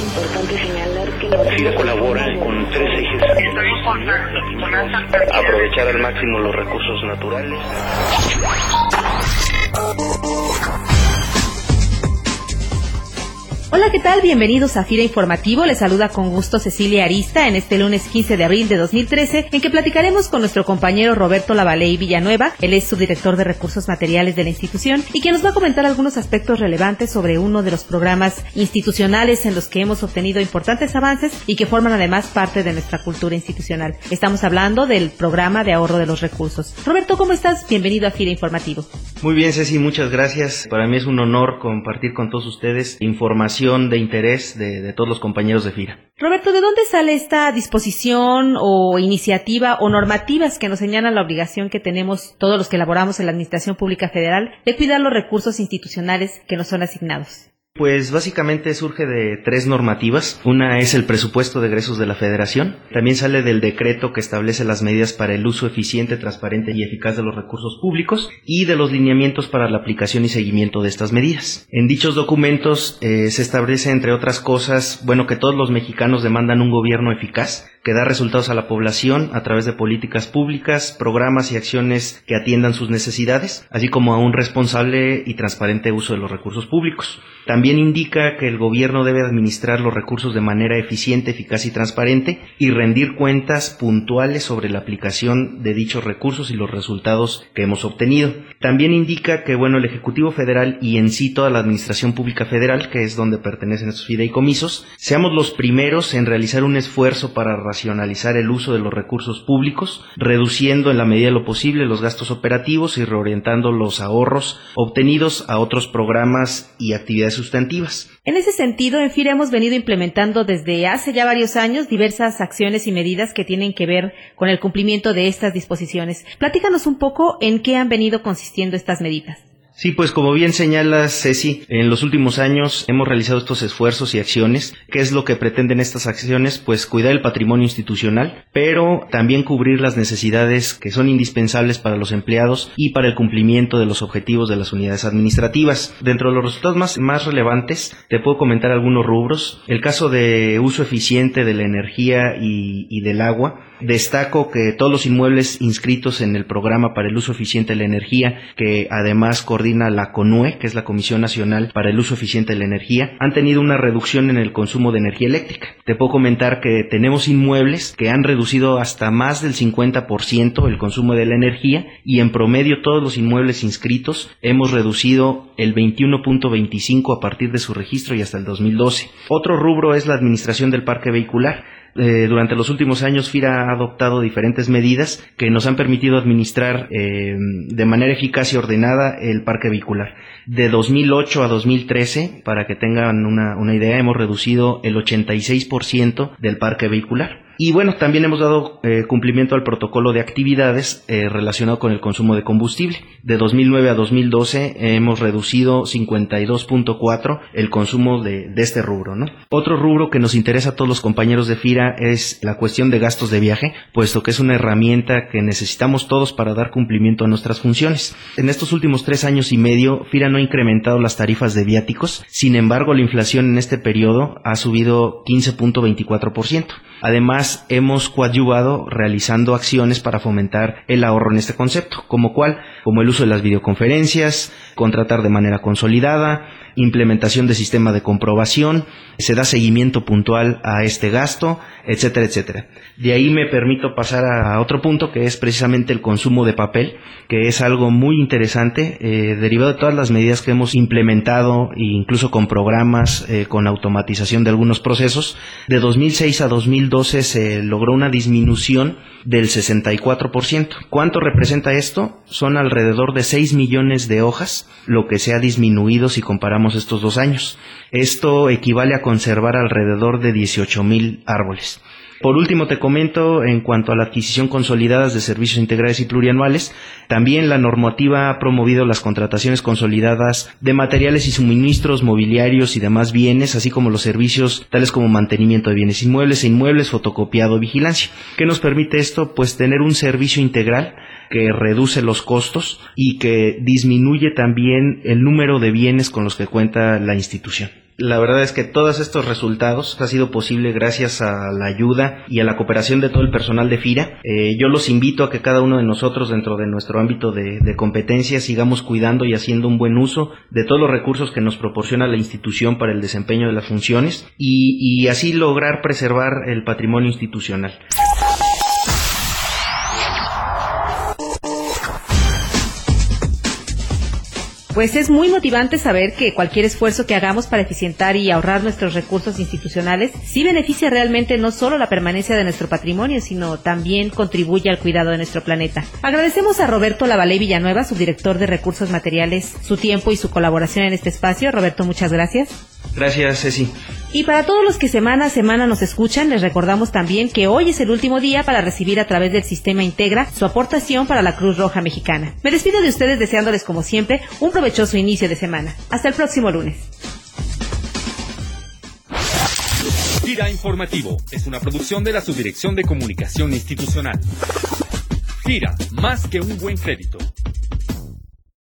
importante señalar que FIRA colabora con tres ejes. Aprovechar al máximo los recursos naturales. Hola, ¿qué tal? Bienvenidos a Fira Informativo. Les saluda con gusto Cecilia Arista en este lunes 15 de abril de 2013, en que platicaremos con nuestro compañero Roberto Lavaley Villanueva. Él es subdirector de recursos materiales de la institución y que nos va a comentar algunos aspectos relevantes sobre uno de los programas institucionales en los que hemos obtenido importantes avances y que forman además parte de nuestra cultura institucional. Estamos hablando del programa de ahorro de los recursos. Roberto, ¿cómo estás? Bienvenido a Fira Informativo. Muy bien, Ceci, muchas gracias. Para mí es un honor compartir con todos ustedes información de interés de, de, todos los compañeros de FIRA. Roberto, ¿de dónde sale esta disposición o iniciativa o normativas que nos señalan la obligación que tenemos todos los que elaboramos en la Administración Pública Federal de cuidar los recursos institucionales que nos son asignados? Pues básicamente surge de tres normativas. Una es el presupuesto de egresos de la Federación. También sale del decreto que establece las medidas para el uso eficiente, transparente y eficaz de los recursos públicos y de los lineamientos para la aplicación y seguimiento de estas medidas. En dichos documentos eh, se establece, entre otras cosas, bueno, que todos los mexicanos demandan un gobierno eficaz que da resultados a la población a través de políticas públicas, programas y acciones que atiendan sus necesidades, así como a un responsable y transparente uso de los recursos públicos. También indica que el gobierno debe administrar los recursos de manera eficiente, eficaz y transparente y rendir cuentas puntuales sobre la aplicación de dichos recursos y los resultados que hemos obtenido. También indica que bueno, el Ejecutivo Federal y en sí toda la Administración Pública Federal, que es donde pertenecen estos fideicomisos, seamos los primeros en realizar un esfuerzo para racionalizar el uso de los recursos públicos, reduciendo en la medida de lo posible los gastos operativos y reorientando los ahorros obtenidos a otros programas y actividades sustantivas. En ese sentido, en FIRA hemos venido implementando desde hace ya varios años diversas acciones y medidas que tienen que ver con el cumplimiento de estas disposiciones. Platícanos un poco en qué han venido consistiendo estas medidas. Sí, pues como bien señala Ceci, en los últimos años hemos realizado estos esfuerzos y acciones. ¿Qué es lo que pretenden estas acciones? Pues cuidar el patrimonio institucional, pero también cubrir las necesidades que son indispensables para los empleados y para el cumplimiento de los objetivos de las unidades administrativas. Dentro de los resultados más, más relevantes, te puedo comentar algunos rubros. El caso de uso eficiente de la energía y, y del agua. Destaco que todos los inmuebles inscritos en el programa para el uso eficiente de la energía, que además coordina la CONUE, que es la Comisión Nacional para el Uso Eficiente de la Energía, han tenido una reducción en el consumo de energía eléctrica. Te puedo comentar que tenemos inmuebles que han reducido hasta más del 50% el consumo de la energía y en promedio todos los inmuebles inscritos hemos reducido el 21.25 a partir de su registro y hasta el 2012. Otro rubro es la administración del parque vehicular. Eh, durante los últimos años FIRA ha adoptado diferentes medidas que nos han permitido administrar eh, de manera eficaz y ordenada el parque vehicular. De 2008 a 2013, para que tengan una, una idea, hemos reducido el 86% del parque vehicular. Y bueno, también hemos dado eh, cumplimiento al protocolo de actividades eh, relacionado con el consumo de combustible. De 2009 a 2012 eh, hemos reducido 52.4 el consumo de, de, este rubro. ¿no? Otro rubro que nos interesa a todos los compañeros de FIRA es la cuestión de gastos de viaje, puesto que es una herramienta que necesitamos todos para dar cumplimiento a nuestras funciones. En estos últimos tres años y medio, FIRA no ha incrementado las tarifas de viáticos, sin embargo la inflación en este periodo ha subido 15.24%. Además, hemos coadyuvado realizando acciones para fomentar el ahorro en este concepto, como cual, como el uso de las videoconferencias, contratar de manera consolidada, implementación de sistema de comprobación, se da seguimiento puntual a este gasto, etcétera, etcétera. De ahí me permito pasar a otro punto que es precisamente el consumo de papel, que es algo muy interesante, eh, derivado de todas las medidas que hemos implementado, e incluso con programas, eh, con automatización de algunos procesos. De 2006 a 2012 se logró una disminución del 64%. ¿Cuánto representa esto? Son alrededor de 6 millones de hojas, lo que se ha disminuido si comparamos estos dos años. Esto equivale a conservar alrededor de 18 mil árboles. Por último, te comento en cuanto a la adquisición consolidada de servicios integrales y plurianuales, también la normativa ha promovido las contrataciones consolidadas de materiales y suministros mobiliarios y demás bienes, así como los servicios tales como mantenimiento de bienes inmuebles e inmuebles, fotocopiado, vigilancia. ¿Qué nos permite esto? Pues tener un servicio integral que reduce los costos y que disminuye también el número de bienes con los que cuenta la institución. La verdad es que todos estos resultados ha sido posible gracias a la ayuda y a la cooperación de todo el personal de FIRA. Eh, yo los invito a que cada uno de nosotros dentro de nuestro ámbito de, competencia sigamos cuidando y haciendo un buen uso de todos los recursos que nos proporciona la institución para el desempeño de las funciones y así lograr preservar el patrimonio institucional. Pues es muy motivante saber que cualquier esfuerzo que hagamos para eficientar y ahorrar nuestros recursos institucionales sí beneficia realmente no solo la permanencia de nuestro patrimonio, sino también contribuye al cuidado de nuestro planeta. Agradecemos a Roberto Lavaley Villanueva, subdirector de Recursos Materiales, su tiempo y su colaboración en este espacio. Roberto, muchas gracias. Gracias, Ceci. Y para todos los que semana a semana nos escuchan, les recordamos también que hoy es el último día para recibir a través del sistema Integra su aportación para la Cruz Roja Mexicana. Me despido de ustedes deseándoles como siempre un provechoso inicio de semana. Hasta el próximo lunes. Gira Informativo es una producción de la Subdirección de Comunicación Institucional. Gira, más que un buen crédito.